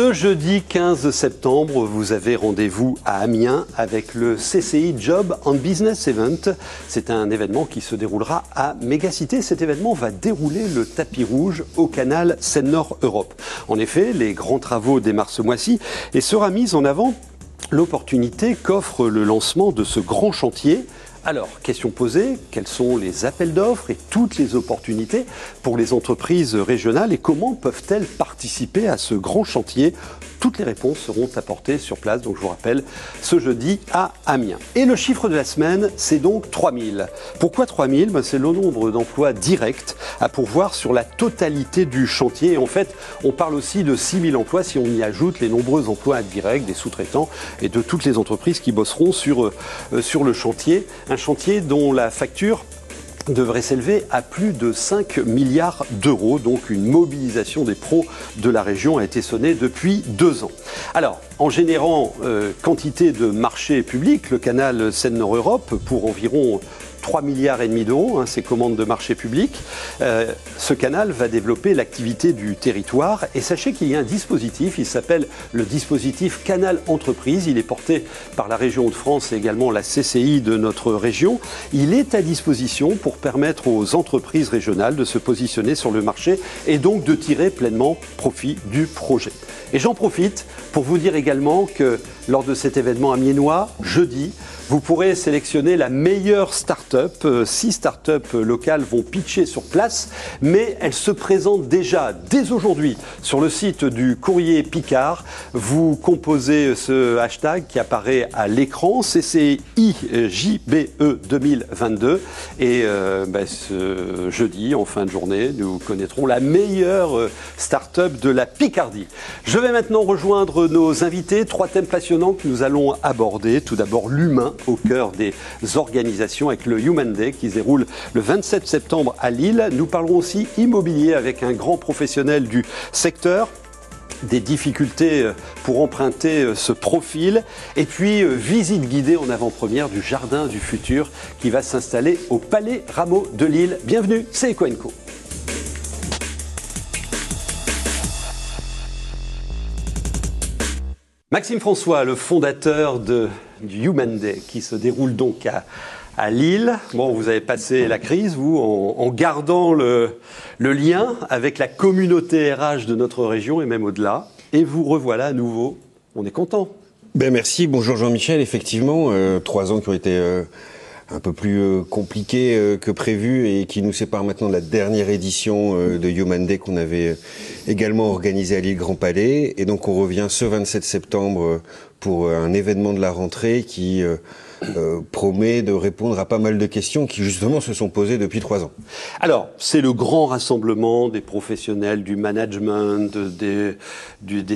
Ce jeudi 15 septembre, vous avez rendez-vous à Amiens avec le CCI Job and Business Event. C'est un événement qui se déroulera à Mégacité. Cet événement va dérouler le tapis rouge au canal Seine-Nord Europe. En effet, les grands travaux démarrent ce mois-ci et sera mise en avant l'opportunité qu'offre le lancement de ce grand chantier alors, question posée, quels sont les appels d'offres et toutes les opportunités pour les entreprises régionales et comment peuvent-elles participer à ce grand chantier toutes les réponses seront apportées sur place, donc je vous rappelle, ce jeudi à Amiens. Et le chiffre de la semaine, c'est donc 3000. Pourquoi 3000 ben, C'est le nombre d'emplois directs à pourvoir sur la totalité du chantier. Et en fait, on parle aussi de 6000 emplois si on y ajoute les nombreux emplois indirects des sous-traitants et de toutes les entreprises qui bosseront sur, euh, sur le chantier. Un chantier dont la facture devrait s'élever à plus de 5 milliards d'euros. Donc une mobilisation des pros de la région a été sonnée depuis deux ans. Alors, en générant euh, quantité de marchés publics, le canal Seine-Nord-Europe, pour environ 3 milliards et demi d'euros, hein, ces commandes de marché public. Euh, ce canal va développer l'activité du territoire et sachez qu'il y a un dispositif, il s'appelle le dispositif Canal Entreprise, il est porté par la région de France et également la CCI de notre région. Il est à disposition pour permettre aux entreprises régionales de se positionner sur le marché et donc de tirer pleinement profit du projet. Et j'en profite pour vous dire également que lors de cet événement amiénois, jeudi, vous pourrez sélectionner la meilleure start-up. Euh, six start-up locales vont pitcher sur place, mais elles se présentent déjà dès aujourd'hui sur le site du courrier Picard. Vous composez ce hashtag qui apparaît à l'écran, CCIJBE 2022. Et euh, ben, ce jeudi, en fin de journée, nous connaîtrons la meilleure euh, start-up de la Picardie. Je vais maintenant rejoindre nos invités. Trois thèmes passionnants que nous allons aborder. Tout d'abord, l'humain au cœur des organisations avec le Human Day qui se déroule le 27 septembre à Lille. Nous parlerons aussi immobilier avec un grand professionnel du secteur des difficultés euh, pour emprunter euh, ce profil. Et puis, euh, visite guidée en avant-première du Jardin du Futur qui va s'installer au Palais Rameau de Lille. Bienvenue, c'est Ecoenco. Maxime François, le fondateur de, du Human Day, qui se déroule donc à, à Lille. Bon, vous avez passé la crise, vous, en, gardant le, lien avec la communauté RH de notre région et même au-delà. Et vous revoilà à nouveau. On est content. Ben merci. Bonjour Jean-Michel. Effectivement, euh, trois ans qui ont été euh, un peu plus euh, compliqués que prévu et qui nous séparent maintenant de la dernière édition de Human Day qu'on avait également organisée à Lille Grand Palais. Et donc on revient ce 27 septembre pour un événement de la rentrée qui euh, promet de répondre à pas mal de questions qui justement se sont posées depuis trois ans. Alors, c'est le grand rassemblement des professionnels du management, des,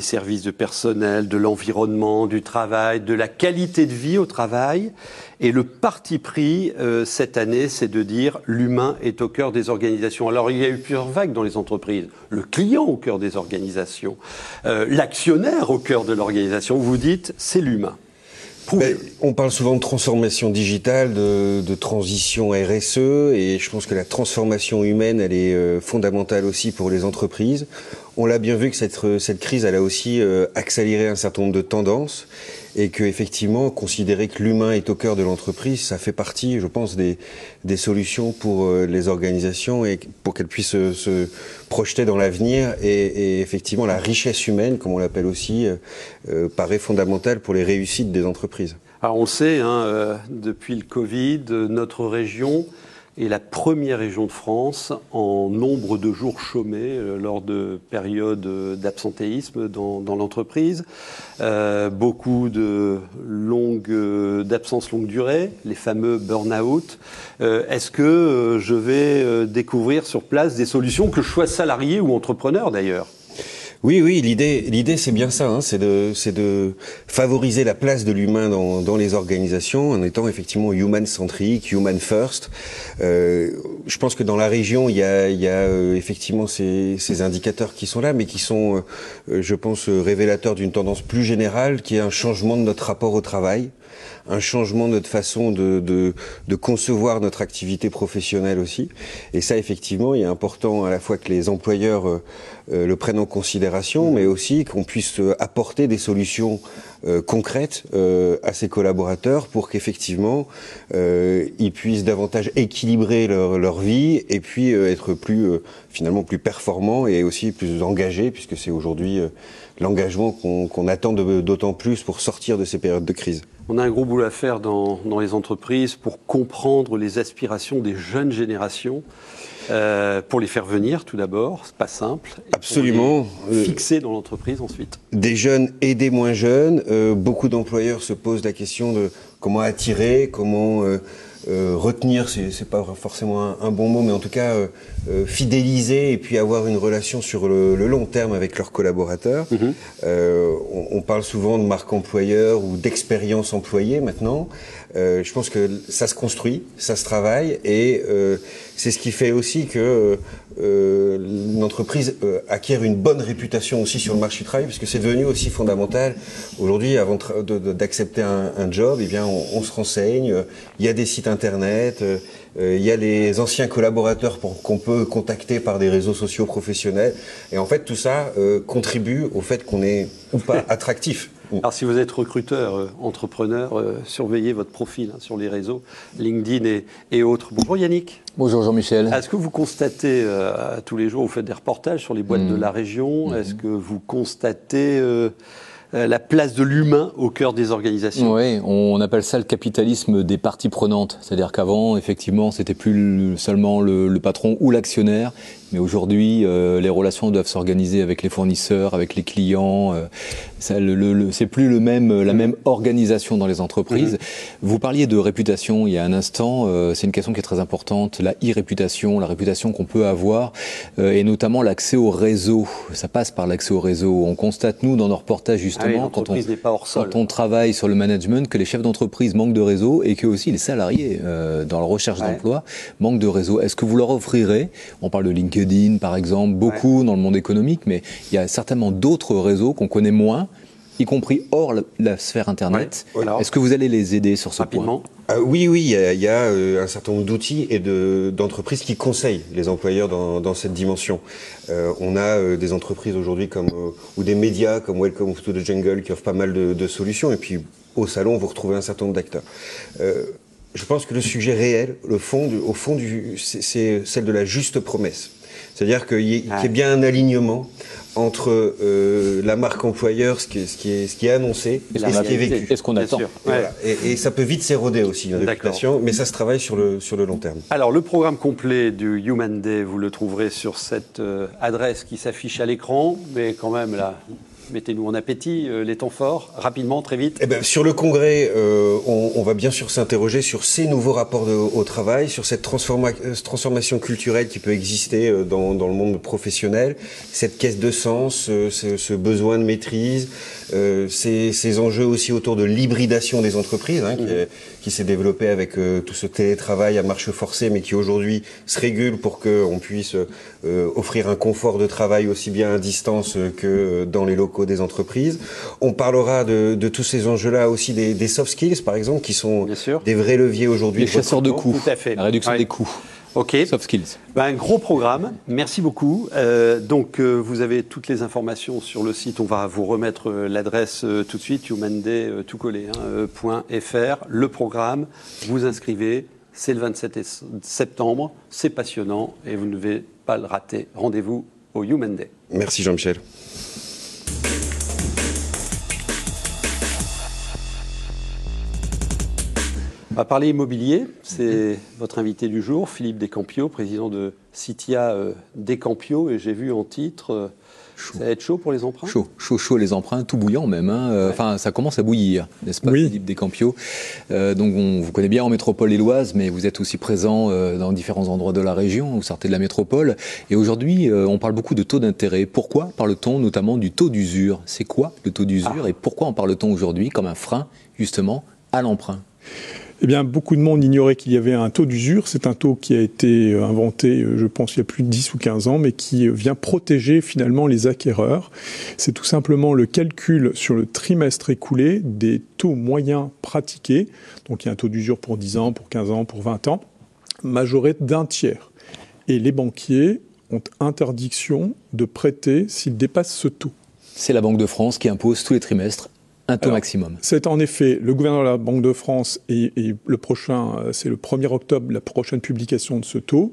services de personnel, de l'environnement, du travail, de la qualité de vie au travail. Et le parti pris euh, cette année, c'est de dire l'humain est au cœur des organisations. Alors il y a eu plusieurs vagues dans les entreprises. Le client au cœur des organisations, euh, l'actionnaire au cœur de l'organisation. Vous dites c'est l'humain. Ben, on parle souvent de transformation digitale, de, transition RSE, et je pense que la transformation humaine, elle est euh, fondamentale aussi pour les entreprises. On l'a bien vu que cette, cette crise, elle a aussi euh, accéléré un certain nombre de tendances et que effectivement considérer que l'humain est au cœur de l'entreprise, ça fait partie, je pense, des, des solutions pour euh, les organisations et pour qu'elles puissent se, projeter dans l'avenir. Et, effectivement, la richesse humaine, comme on l'appelle aussi, euh, paraît fondamentale pour les réussites des entreprises. Alors on sait, hein, depuis le Covid, notre région est la première région de France en nombre de jours chômés euh, lors de périodes d'absentéisme dans, l'entreprise. Euh, beaucoup de longues euh, d'absence longue durée, les fameux burn-out. Est-ce que je vais découvrir sur place des solutions que je sois salarié ou entrepreneur d'ailleurs? Oui, oui, l'idée, l'idée, c'est bien ça, hein, c'est de, c'est de favoriser la place de l'humain dans, les organisations en étant effectivement human-centric, human first. Euh, je pense que dans la région, il y a, euh, effectivement ces, ces, indicateurs qui sont là, mais qui sont, euh, je pense, révélateurs d'une tendance plus générale, qui est un changement de notre rapport au travail un changement de notre façon de, de, de, concevoir notre activité professionnelle aussi. Et ça, effectivement, il est important à la fois que les employeurs le prennent en considération, mais aussi qu'on puisse apporter des solutions concrètes à ses collaborateurs pour qu'effectivement ils puissent davantage équilibrer leur, leur vie et puis être plus finalement plus performants et aussi plus engagés, puisque c'est aujourd'hui l'engagement qu'on attend d'autant plus pour sortir de ces périodes de crise. On a un gros boulot à faire dans, dans les entreprises pour comprendre les aspirations des jeunes générations. Euh, pour les faire venir tout d'abord, c'est pas simple. Absolument. Euh, fixer dans l'entreprise ensuite. Des jeunes et des moins jeunes. Euh, beaucoup d'employeurs se posent la question de comment attirer, comment euh, euh, retenir, c'est pas forcément un, bon mot, mais en tout cas euh, euh, fidéliser et puis avoir une relation sur le, long terme avec leurs collaborateurs. Mhm. On, on, parle souvent de marque employeur ou d'expérience employée maintenant. je pense que ça se construit, ça se travaille et c'est ce qui fait aussi que euh, l'entreprise euh, acquiert une bonne réputation aussi sur le marché du travail, parce que c'est devenu aussi fondamental. Aujourd'hui, avant d'accepter un, un, job, eh bien, on, on, se renseigne. Il y a des sites internet, euh, il y a les anciens collaborateurs qu'on peut contacter par des réseaux sociaux professionnels. Et en fait, tout ça euh, contribue au fait qu'on est ou pas attractif. Alors si vous êtes recruteur, euh, entrepreneur, euh, surveillez votre profil hein, sur les réseaux, LinkedIn et, et, autres. Bonjour Yannick. Bonjour Jean-Michel. Est-ce que vous constatez euh, tous les jours, vous faites des reportages sur les boîtes de mmh. la région, mmh. est-ce que vous constatez la place de l'humain au cœur des organisations. Oui, on appelle ça le capitalisme des parties prenantes. C'est-à-dire qu'avant, effectivement, c'était plus seulement le, le patron ou l'actionnaire, mais aujourd'hui, euh, les relations doivent s'organiser avec les fournisseurs, avec les clients. Euh, c'est plus le même, la même organisation dans les entreprises. Mm-hmm. Vous parliez de réputation il y a un instant. Euh, c'est une question qui est très importante. La e-réputation, la réputation qu'on peut avoir, euh, et notamment l'accès au réseau. Ça passe par l'accès au réseau. On constate nous dans nos reportages justement ah quand, on, quand on travaille sur le management que les chefs d'entreprise manquent de réseau et que aussi les salariés euh, dans la recherche d'emploi manquent de réseau. Est-ce que vous leur offrirez On parle de LinkedIn par exemple, beaucoup dans le monde économique, mais il y a certainement d'autres réseaux qu'on connaît moins, y compris hors la, sphère Internet. Est-ce que vous allez les aider sur ce Rapidement. point euh, Oui, oui, il y a, euh, un certain nombre d'outils et d'entreprises qui conseillent les employeurs dans, cette dimension. Euh, on a des entreprises aujourd'hui comme ou des médias comme Welcome to the Jungle qui offrent pas mal de, de solutions, et puis au salon, vous retrouvez un certain nombre d'acteurs je pense que le sujet réel, le fond, au fond, c'est celle de la juste promesse. C'est-à-dire qu'il y, ait bien un alignement entre euh, la marque employeur, ce qui est, ce qui est, ce qui est annoncé, et, ce qui est vécu. Et ce qu'on attend. Et, et, ça peut vite s'éroder aussi, une réputation, mais ça se travaille sur le, sur le long terme. Alors, le programme complet du Human Day, vous le trouverez sur cette euh, adresse qui s'affiche à l'écran, mais quand même, là, Mettez-nous en appétit euh, les temps forts, rapidement, très vite. Eh ben, sur le congrès, euh, on, on, va bien sûr s'interroger sur ces nouveaux rapports de, au travail, sur cette transforma euh, transformation culturelle qui peut exister dans, dans, le monde professionnel, cette caisse de sens, ce, ce, besoin de maîtrise, euh, ces, ces, enjeux aussi autour de l'hybridation des entreprises, hein, qui, mmh. qui s'est développé avec tout ce télétravail à marche forcée, mais qui aujourd'hui se régule pour qu'on puisse offrir un confort de travail aussi bien à distance que dans les locaux des entreprises. On parlera de, tous ces enjeux-là aussi des, soft skills, par exemple, qui sont des vrais leviers aujourd'hui. Les chasseurs de coûts, Tout à fait. la réduction des coûts. Ok. Soft skills. Ben, un gros programme. Merci beaucoup. Euh, donc, euh, vous avez toutes les informations sur le site. On va vous remettre euh, l'adresse tout de suite, humanday, tout collé, hein, .fr. Le programme, vous inscrivez. C'est le 27 septembre. C'est passionnant et vous ne devez pas le rater. Rendez-vous au Human Day. Merci Jean-Michel. On va parler immobilier. C'est votre invité du jour, Philippe Descampio, président de Citia euh, Descampio. Et j'ai vu en titre, euh, ça va être chaud pour les emprunts? Chaud, chaud, chaud les emprunts, tout bouillant même. Hein. Euh, enfin, ça commence à bouillir, n'est-ce pas, Philippe Descampio? Donc, on vous connaît bien en métropole éloise, mais vous êtes aussi présent dans différents endroits de la région. Vous sortez de la métropole. Et aujourd'hui, on parle beaucoup de taux d'intérêt. Pourquoi parle-t-on notamment du taux d'usure? C'est quoi le taux d'usure ah. et pourquoi en parle-t-on aujourd'hui comme un frein, justement, à l'emprunt? Eh bien, beaucoup de monde ignorait qu'il y avait un taux d'usure. C'est un taux qui a été euh, inventé, euh, je pense, il y a plus de 10 ou 15 ans, mais qui euh, vient protéger finalement les acquéreurs. C'est tout simplement le calcul sur le trimestre écoulé des taux moyens pratiqués. Donc, il y a un taux d'usure pour 10 ans, pour 15 ans, pour 20 ans, majoré d'un tiers. Et les banquiers ont interdiction de prêter s'ils dépassent ce taux. C'est la Banque de France qui impose tous les trimestres un taux maximum. C'est en effet le gouverneur de la Banque de France et, et le prochain, euh, c'est le 1er octobre, la prochaine publication de ce taux.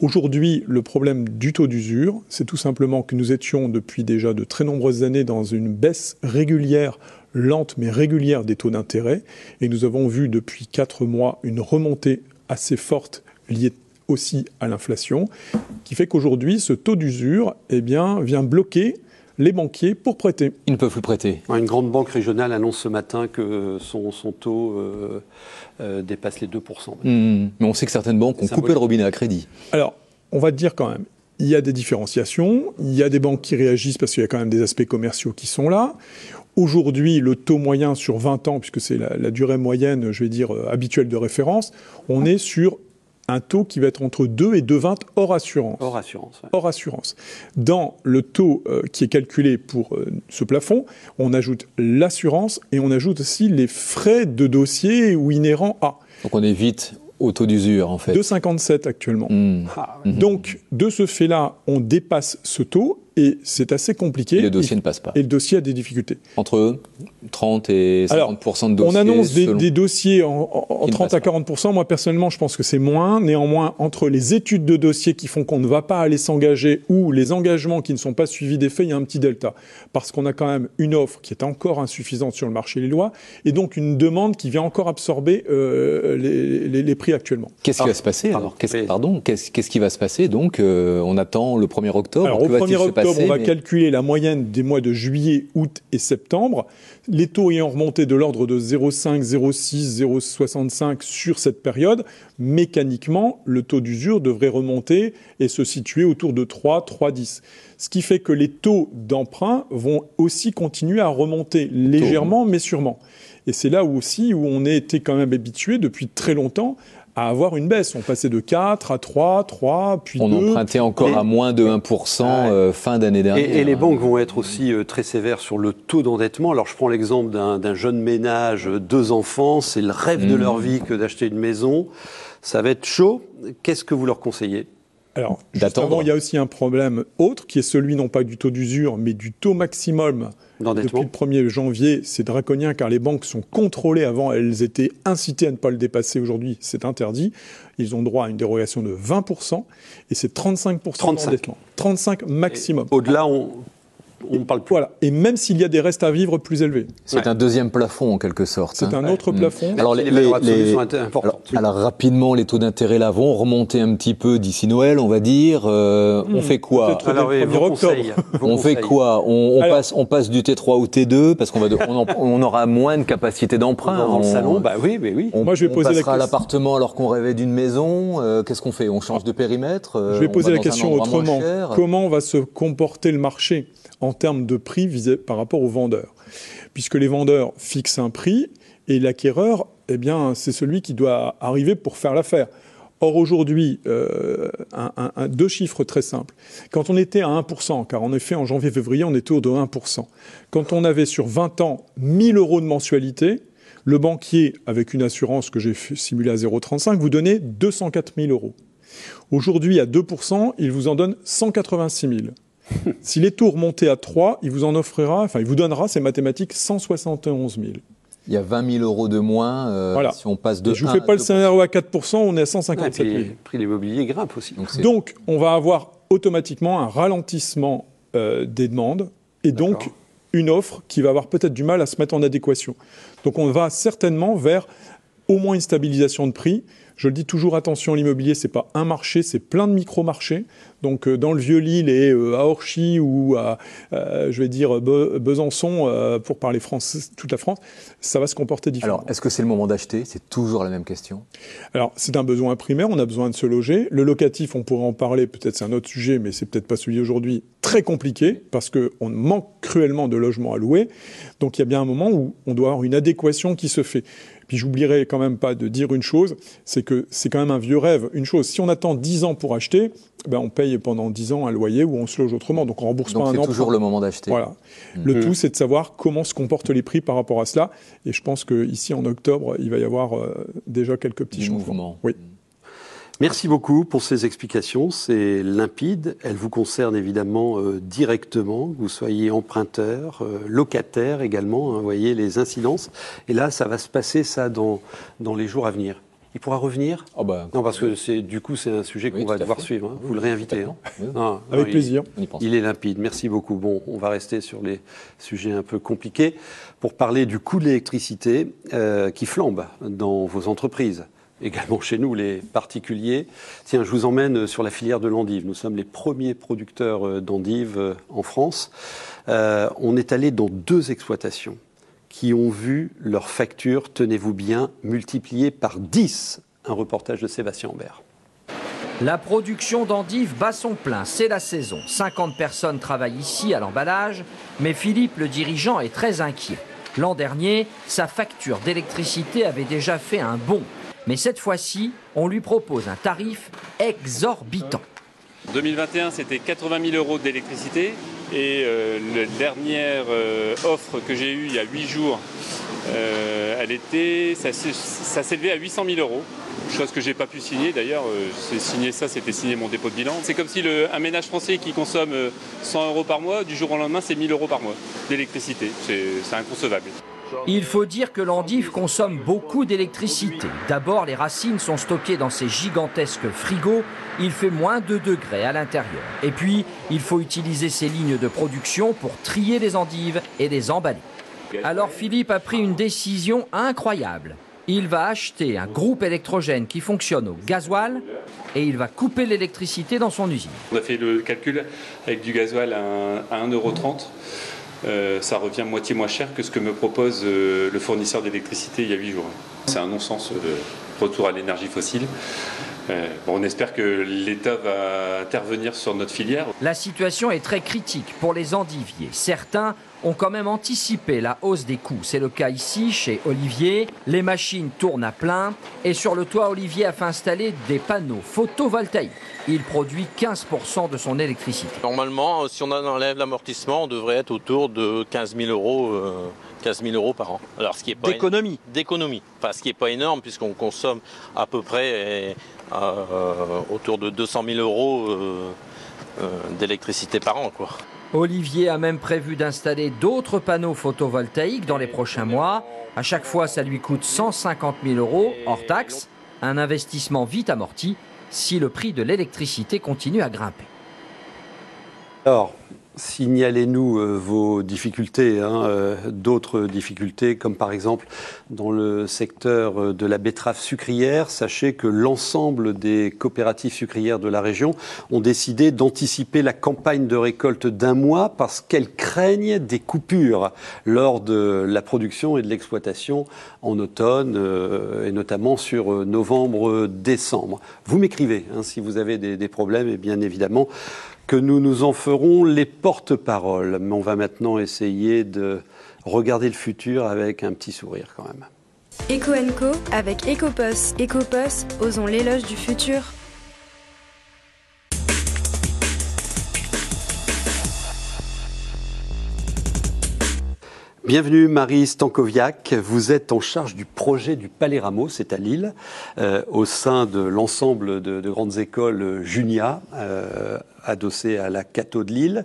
Aujourd'hui, le problème du taux d'usure, c'est tout simplement que nous étions depuis déjà de très nombreuses années dans une baisse régulière, lente mais régulière des taux d'intérêt. Et nous avons vu depuis quatre mois une remontée assez forte liée aussi à l'inflation, qui fait qu'aujourd'hui, ce taux d'usure eh bien, vient bloquer les banquiers pour prêter. Ils ne peuvent plus prêter. Une grande banque régionale annonce ce matin que son, son taux euh, euh, dépasse les 2%. Mmh. Mais on sait que certaines banques ont coupé le robinet à crédit. Alors, on va dire quand même, il y a des différenciations, il y a des banques qui réagissent parce qu'il y a quand même des aspects commerciaux qui sont là. Aujourd'hui, le taux moyen sur 20 ans, puisque c'est la, la, durée moyenne, je vais dire, euh, habituelle de référence, on est sur un taux qui va être entre 2 et 2,20 hors assurance. Hors assurance. Ouais. Hors assurance. Dans le taux euh, qui est calculé pour euh, ce plafond, on ajoute l'assurance et on ajoute aussi les frais de dossier ou inhérents à. Donc on évite au taux d'usure en fait. 2,57 actuellement. Mmh. Ah, ouais. Donc de ce fait-là, on dépasse ce taux et c'est assez compliqué. Et le dossier et, ne passe pas. Et le dossier a des difficultés. Entre 30 et 50 Alors, de dossiers. On annonce des, selon... des dossiers en, en 30 à 40% Moi, personnellement, je pense que c'est moins. Néanmoins, entre les études de dossiers qui font qu'on ne va pas aller s'engager ou les engagements qui ne sont pas suivis des faits, il y a un petit delta. Parce qu'on a quand même une offre qui est encore insuffisante sur le marché des lois et donc une demande qui vient encore absorber euh, les, les, les, prix actuellement. Qu'est-ce qui va se passer alors? Qu'est-ce pardon, qu'est-ce qu qui va se passer? Donc, euh, on attend le 1er octobre. Alors, au 1er octobre, on va mais... calculer la moyenne des mois de juillet, août et septembre. Les taux ayant remonté de l'ordre de 0,5, 0,6, 0,65 sur cette période, mécaniquement, le taux d'usure devrait remonter et se situer autour de 3, 3,10. Ce qui fait que les taux d'emprunt vont aussi continuer à remonter légèrement, mais sûrement. Et c'est là aussi où on a été quand même habitué depuis très longtemps à avoir une baisse. On passait de 4 à 3, 3, puis On 2. empruntait encore et, à moins de 1% euh, fin d'année dernière. Et, et, les banques vont être aussi euh, très sévères sur le taux d'endettement. Alors je prends l'exemple d'un jeune ménage, deux enfants, c'est le rêve mmh. de leur vie que d'acheter une maison. Ça va être chaud. Qu'est-ce que vous leur conseillez? Alors, justement, il y a aussi un problème autre qui est celui non pas du taux d'usure, mais du taux maximum depuis le 1er janvier. C'est draconien car les banques sont contrôlées. Avant, elles étaient incitées à ne pas le dépasser. Aujourd'hui, c'est interdit. Ils ont droit à une dérogation de 20% et c'est 35% d'endettement. 35 maximum. Au-delà, on, on parle plus. Voilà. Et même s'il y a des restes à vivre plus élevés. C'est ouais. un deuxième plafond en quelque sorte. C'est hein. un autre ouais. plafond. Alors les, les, les, les sont importantes. Alors, oui. alors, rapidement, les taux d'intérêt là vont remonter un petit peu d'ici Noël, on va dire. Euh, mmh. On fait quoi alors, oui, octobre. on fait quoi On, on alors, passe, on passe du T3 au T2 parce qu'on va, de, on, on, aura moins de capacité d'emprunt. Dans le salon, bah oui, mais oui. On, Moi, je vais poser la question. l'appartement alors qu'on rêvait d'une maison. Euh, Qu'est-ce qu'on fait? On change de périmètre Je vais poser la question autrement. Comment va se comporter le marché en termes de prix par rapport aux vendeurs. Puisque les vendeurs fixent un prix et l'acquéreur, eh bien, c'est celui qui doit arriver pour faire l'affaire. Or, aujourd'hui, euh, deux chiffres très simples. Quand on était à 1%, car en effet, en janvier-février, on était autour de 1%. Quand on avait sur 20 ans 1000 euros de mensualité, le banquier, avec une assurance que j'ai simulée à 0,35, vous donnait 204 000 euros. Aujourd'hui, à 2%, il vous en donne 186 000. si les taux remontaient à 3, il vous en offrira, enfin, il vous donnera, c'est mathématique, 171 000. Il y a 20 000 euros de moins euh, voilà. si on passe de. Et je ne vous fais pas le scénario à 4% on est à 157 000. Ouais, le prix de l'immobilier grimpe aussi. Donc, donc, on va avoir automatiquement un ralentissement euh, des demandes et donc une offre qui va avoir peut-être du mal à se mettre en adéquation. Donc, on va certainement vers au moins une stabilisation de prix. Je le dis toujours, attention, l'immobilier, c'est pas un marché, c'est plein de micro-marchés. Donc, euh, dans le Vieux-Lille et euh, à Orchy ou à, euh, je vais dire, Be Besançon, pour parler toute la France, ça va se comporter différemment. Alors, est-ce que c'est le moment d'acheter? C'est toujours la même question. Alors, c'est un besoin primaire, on a besoin de se loger. Le locatif, on pourrait en parler, peut-être c'est un autre sujet, mais c'est peut-être pas celui d'aujourd'hui, très compliqué, parce qu'on manque cruellement de logements à louer. Donc, il y a bien un moment où on doit avoir une adéquation qui se fait. Puis j'oublierai quand même pas de dire une chose, c'est que c'est quand même un vieux rêve. Une chose, si on attend 10 ans pour acheter, ben on paye pendant 10 ans un loyer ou on se loge autrement. Donc on rembourse Donc pas un an. C'est toujours le moment d'acheter. Voilà. Mmh. Le tout, c'est de savoir comment se comportent les prix par rapport à cela. Et je pense qu'ici, en octobre, il va y avoir euh, déjà quelques petits Des changements. Mouvements. Oui. Merci beaucoup pour ces explications. C'est limpide. Elles vous concernent évidemment euh, directement, que vous soyez emprunteur, euh, locataire également. Hein, vous voyez les incidences. Et là, ça va se passer ça dans, dans les jours à venir. Il pourra revenir? Oh bah, Non, parce que c'est du coup c'est un sujet qu'on va devoir suivre. Hein. Vous le réinvitez. Hein. Avec plaisir. Il, est limpide. Merci beaucoup. Bon, on va rester sur les sujets un peu compliqués pour parler du coût de l'électricité euh, qui flambe dans vos entreprises également chez nous, les particuliers. Tiens, je vous emmène sur la filière de l'endive. Nous sommes les premiers producteurs euh, d'endives euh, en France. Euh, on est allé dans deux exploitations qui ont vu leur facture, tenez-vous bien, multipliée par 10. Un reportage de Sébastien Ambert. La production d'endives bat son plein, c'est la saison. 50 personnes travaillent ici à l'emballage, mais Philippe, le dirigeant, est très inquiet. L'an dernier, sa facture d'électricité avait déjà fait un bond mais cette fois-ci, on lui propose un tarif exorbitant. 2021, c'était 80 000 euros d'électricité. Et euh, la dernière euh, offre que j'ai eue il y a 8 jours, euh, elle ça, s'élevait à 800 000 euros. Chose que j'ai pas pu signer d'ailleurs. c'est signé ça, c'était signer mon dépôt de bilan. C'est comme si un ménage français qui consomme 100 euros par mois, du jour au lendemain, c'est 1000 euros par mois d'électricité. C'est inconcevable. Il faut dire que l'endive consomme beaucoup d'électricité. D'abord, les racines sont stockées dans ces gigantesques frigos. Il fait moins de degrés à l'intérieur. Et puis, il faut utiliser ces lignes de production pour trier les endives et les emballer. Alors Philippe a pris une décision incroyable. Il va acheter un groupe électrogène qui fonctionne au gasoil et il va couper l'électricité dans son usine. On a fait le calcul avec du gasoil à 1,30€. Euh, ça revient moitié moins cher que ce que me propose euh, le fournisseur d'électricité il y a 8 jours. C'est un non-sens de retour à l'énergie fossile. Euh, on espère que l'État va intervenir sur notre filière. La situation est très critique pour les endiviers. Certains ont quand même anticipé la hausse des coûts. C'est le cas ici chez Olivier. Les machines tournent à plein et sur le toit, Olivier a fait installer des panneaux photovoltaïques. Il produit 15% de son électricité. Normalement, si on enlève l'amortissement, on devrait être autour de 15 000 euros. 15 euh, euros par an. Alors, ce qui est pas d'économie. D'économie. Enfin, ce qui n'est pas énorme puisqu'on consomme à peu près euh, autour de 200 000 euros euh, d'électricité par an, quoi. Olivier a même prévu d'installer d'autres panneaux photovoltaïques dans les prochains mois. À chaque fois, ça lui coûte 150 000 euros hors taxe. Un investissement vite amorti si le prix de l'électricité continue à grimper. Alors, Signalez-nous euh, vos difficultés, hein, euh, d'autres difficultés, comme par exemple dans le secteur euh, de la betterave sucrière. Sachez que l'ensemble des coopératives sucrières de la région ont décidé d'anticiper la campagne de récolte d'un mois parce qu'elles craignent des coupures lors de la production et de l'exploitation en automne et notamment sur novembre-décembre. Vous m'écrivez hein, si vous avez des, des problèmes et bien évidemment que nous nous en ferons les porte-paroles. Mais on va maintenant essayer de regarder le futur avec un petit sourire quand même. Eco Co avec Ecopos. Ecopos, osons l'éloge du futur. Bienvenue Marie Stankoviak, vous êtes en charge du projet du Palais Rameau, c'est à Lille, euh, au sein de l'ensemble de, grandes écoles Junia, euh, adossées à la Cato de Lille.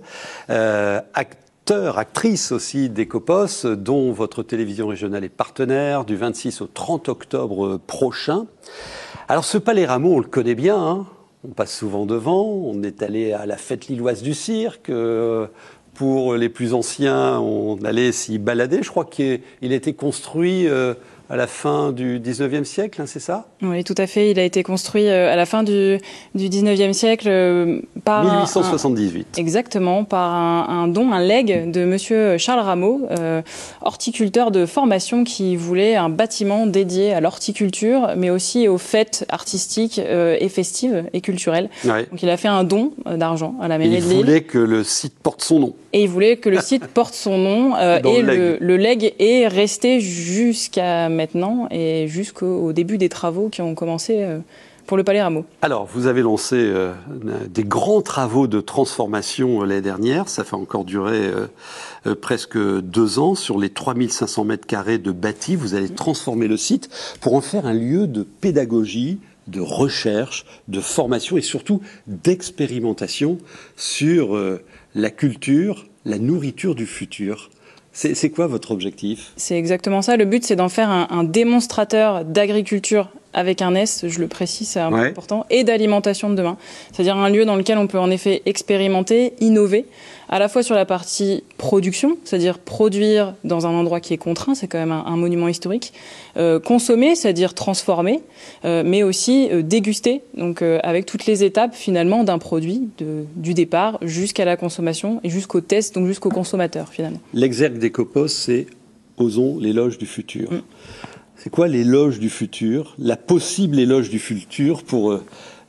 Euh, acteur, actrice aussi d'Ecopos, dont votre télévision régionale est partenaire du 26 au 30 octobre prochain. Alors ce Palais Rameau, on le connaît bien, hein. on passe souvent devant, on est allé à la fête lilloise du cirque, pour les plus anciens, on allait s'y balader. Je crois qu'il a été construit euh, à la fin du 19e siècle, hein, c'est ça? Oui, tout à fait. Il a été construit euh, à la fin du, du 19e siècle euh, par 1878. exactement, par un, don, un leg de monsieur Charles Rameau, euh, horticulteur de formation qui voulait un bâtiment dédié à l'horticulture, mais aussi aux fêtes artistiques et festives et culturelles. Donc il a fait un don d'argent à la mairie de Lille. Il voulait que le site porte son nom. Et il voulait que le site porte son nom et le, le leg est resté jusqu'à maintenant et jusqu'au début des travaux qui ont commencé euh, pour le Palais Rameau. Alors, vous avez lancé euh, des grands travaux de transformation euh, l'année dernière. Ça fait encore durer presque deux ans. Sur les 3500 mètres carrés de bâti, vous allez transformer le site pour en faire un lieu de pédagogie, de recherche, de formation et surtout d'expérimentation sur la culture, la nourriture du futur. C'est quoi votre objectif? C'est exactement ça. Le but, c'est d'en faire un, démonstrateur d'agriculture avec un S, je le précise, c'est important, et d'alimentation de demain. C'est-à-dire un lieu dans lequel on peut en effet expérimenter, innover, à la fois sur la partie production, c'est-à-dire produire dans un endroit qui est contraint, c'est quand même un, monument historique, euh, consommer, c'est-à-dire transformer, euh, mais aussi euh, déguster, donc avec toutes les étapes finalement d'un produit, de, du départ jusqu'à la consommation et jusqu'au test, donc jusqu'au consommateur finalement. L'exergue des copos, c'est Osons l'éloge du futur. Mm. C'est quoi l'éloge du futur, la possible éloge du futur pour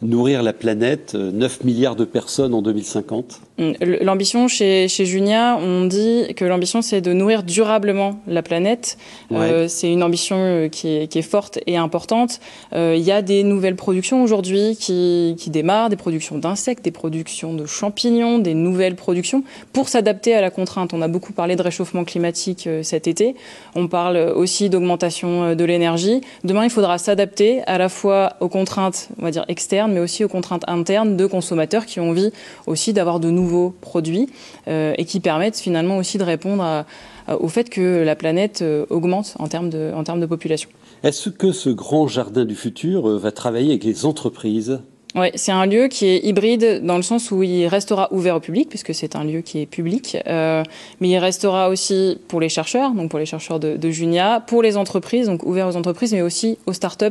nourrir la planète, 9 milliards de personnes en 2050 Mm, l'ambition chez, chez Junia, on dit que l'ambition c'est de nourrir durablement la planète. Euh, c'est une ambition euh, qui est, qui est, forte et importante. Euh, il y a des nouvelles productions aujourd'hui qui, qui démarrent, des productions d'insectes, des productions de champignons, des nouvelles productions pour s'adapter à la contrainte. On a beaucoup parlé de réchauffement climatique cet été. On parle aussi d'augmentation de l'énergie. Demain, il faudra s'adapter à la fois aux contraintes, on va dire externes, mais aussi aux contraintes internes de consommateurs qui ont envie aussi d'avoir de nouveaux nouveaux produits euh, et qui permettent finalement aussi de répondre au fait que la planète euh, augmente en termes de, en termes de population. Est-ce que ce grand jardin du futur euh, va travailler avec les entreprises? Oui, c'est un lieu qui est hybride dans le sens où il restera ouvert au public, puisque c'est un lieu qui est public, euh, mais il restera aussi pour les chercheurs, donc pour les chercheurs de, de, Junia, pour les entreprises, donc ouvert aux entreprises, mais aussi aux startups.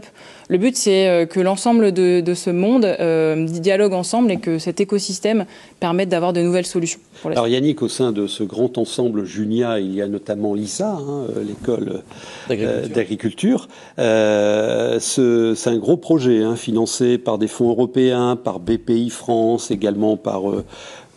Le but, c'est euh, que l'ensemble de, de, ce monde euh, dialogue ensemble et que cet écosystème permette d'avoir de nouvelles solutions. Alors Yannick, au sein de ce grand ensemble Junia, il y a notamment l'ISA, hein, l'école d'agriculture. Euh, c'est un gros projet hein, financé par des fonds européens par BPI France, également par euh,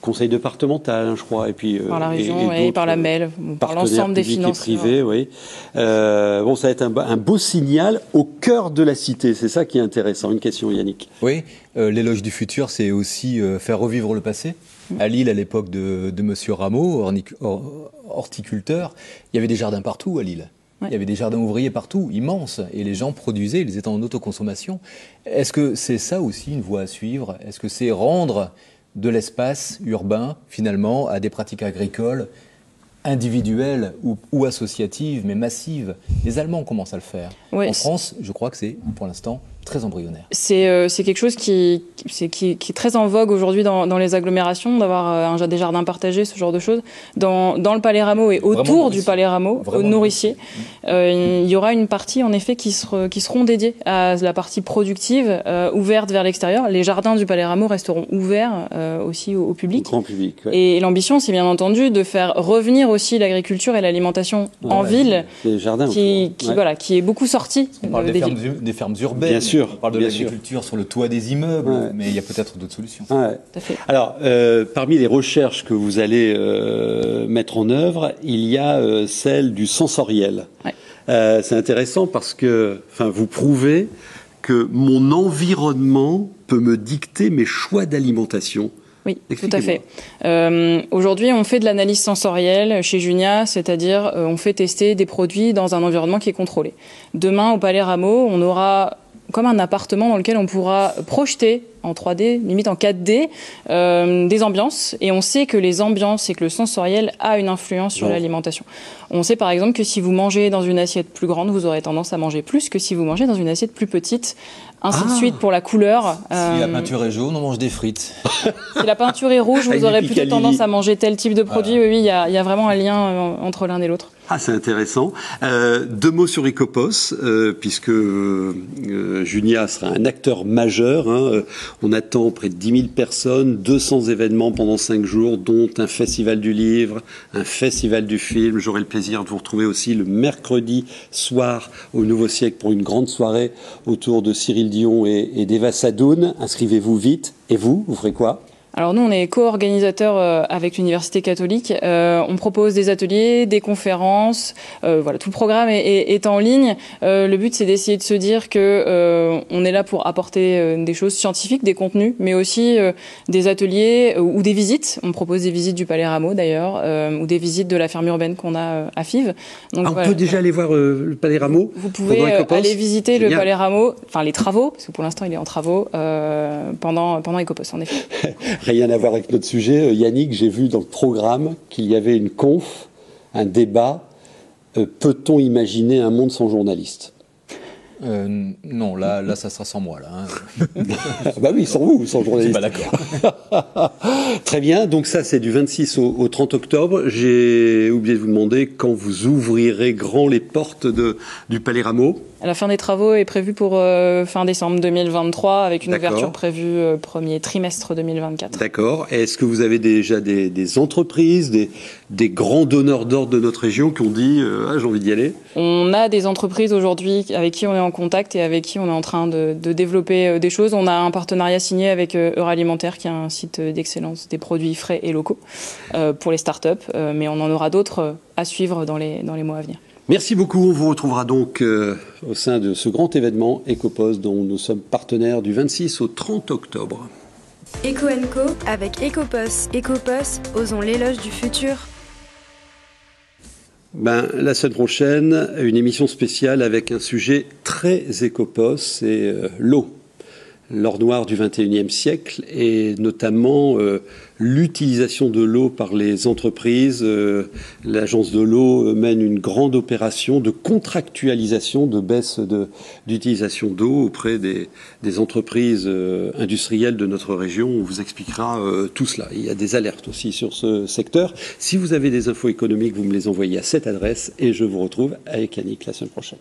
conseil départemental, hein, je crois, et puis euh, par la région et, par la MEL, par l'ensemble des finances privés, oui. Euh, bon, ça va être un, beau signal au cœur de la cité. C'est ça qui est intéressant. Une question, Yannick. Oui, l'éloge du futur, c'est aussi faire revivre le passé. À Lille, à l'époque de, de Monsieur Rameau, horticulteur, il y avait des jardins partout à Lille. Il y avait des jardins ouvriers partout, immenses, et les gens produisaient, ils étaient en autoconsommation. Est-ce que c'est ça aussi une voie à suivre? Est-ce que c'est rendre de l'espace urbain, finalement, à des pratiques agricoles individuelles ou, associatives, mais massives? Les Allemands commencent à le faire. en France, je crois que c'est, pour l'instant, très embryonnaire. C'est euh, quelque chose qui, qui, qui, est très en vogue aujourd'hui dans, dans, les agglomérations, d'avoir euh, des jardins partagés, ce genre de choses. Dans, dans le Palais Rameau et autour du Palais Rameau, au Nourricier, euh, il y aura une partie en effet qui, sera, qui seront dédiées à la partie productive, euh, ouverte vers l'extérieur. Les jardins du Palais Rameau resteront ouverts euh, aussi au, public. Au grand public. Ouais. Et l'ambition, c'est bien entendu de faire revenir aussi l'agriculture et l'alimentation en ville, les jardins qui, qui voilà, qui est beaucoup sorti. On parle des, fermes, des fermes urbaines. Bien sûr. On parle de l'agriculture sur le toit des immeubles, mais il y a peut-être d'autres solutions. Alors, euh, parmi les recherches que vous allez euh, mettre en œuvre, il y a euh, celle du sensoriel. Euh, c'est intéressant parce que, enfin, vous prouvez que mon environnement peut me dicter mes choix d'alimentation. Oui, tout à fait. Euh, Aujourd'hui, on fait de l'analyse sensorielle chez Junia, c'est-à-dire on fait tester des produits dans un environnement qui est contrôlé. Demain, au Palais Rameau, on aura comme un appartement dans lequel on pourra projeter en 3D, limite en 4D, euh, des ambiances. Et on sait que les ambiances et que le sensoriel a une influence sur l'alimentation. On sait par exemple que si vous mangez dans une assiette plus grande, vous aurez tendance à manger plus que si vous mangez dans une assiette plus petite. Ainsi de ah. suite pour la couleur. Si la euh, peinture est jaune, on mange des frites. si la peinture est rouge, vous aurez plutôt tendance à manger tel type de produit. Oui, oui, il y a, y a vraiment un lien euh, entre l'un et l'autre. Ah, c'est intéressant. Euh, deux mots sur Ecopos, euh, puisque euh, Junia sera un acteur majeur. Hein. On attend près de 10 000 personnes, 200 événements pendant 5 jours, dont un festival du livre, un festival du film. J'aurai le plaisir de vous retrouver aussi le mercredi soir au Nouveau Siècle pour une grande soirée autour de Cyril Dion et, et d'Eva Sadoun. Inscrivez-vous vite. Et vous, vous ferez quoi? Alors nous, on est co-organisateur euh, avec l'Université catholique. Euh, on propose des ateliers, des conférences. Euh, voilà, tout le programme est, en ligne. le but, c'est d'essayer de se dire que on est là pour apporter des choses scientifiques, des contenus, mais aussi des ateliers ou des visites. On propose des visites du Palais Rameau d'ailleurs, ou des visites de la ferme urbaine qu'on a à Fives. Donc, ah, on peut déjà aller voir le Palais Rameau. Vous pouvez aller visiter le Palais Rameau, enfin les travaux, parce que pour l'instant il est en travaux pendant pendant Ecopost en effet. rien à voir avec notre sujet. Euh, Yannick, j'ai vu dans le programme qu'il y avait une conf, un débat. Euh, peut-on imaginer un monde sans journalistes? Euh, non, là, là, ça sera sans moi. Là, hein. bah oui, sans vous, sans journaliste. Pas d'accord. Très bien. Donc ça, c'est du 26 au, 30 octobre. J'ai oublié de vous demander quand vous ouvrirez grand les portes de, du Palais Rameau. La fin des travaux est prévue pour euh, fin décembre 2023, avec une ouverture prévue euh, premier trimestre 2024. D'accord. Est-ce que vous avez déjà des, entreprises, des, des, grands donneurs d'ordre de notre région qui ont dit ah, j'ai envie d'y aller? On a des entreprises aujourd'hui avec qui on est en contact et avec qui on est en train de, développer des choses. On a un partenariat signé avec Alimentaire, qui est un site d'excellence des produits frais et locaux pour les startups, mais on en aura d'autres à suivre dans les, dans les mois à venir. Merci beaucoup. On vous retrouvera donc euh, au sein de ce grand événement EcoPost dont nous sommes partenaires du 26 au 30 octobre. Eco Co avec EcoPost. EcoPost, osons l'éloge du futur. Ben, la semaine prochaine, une émission spéciale avec un sujet très EcoPost, c'est euh, l'eau l'or noir du 21e siècle et notamment euh, l'utilisation de l'eau par les entreprises. Euh, l'agence de l'eau mène une grande opération de contractualisation de baisse d'utilisation d'eau auprès des, entreprises euh, industrielles de notre région. On vous expliquera tout cela. Il y a des alertes aussi sur ce secteur. Si vous avez des infos économiques, vous me les envoyez à cette adresse et je vous retrouve avec Yannick la semaine prochaine.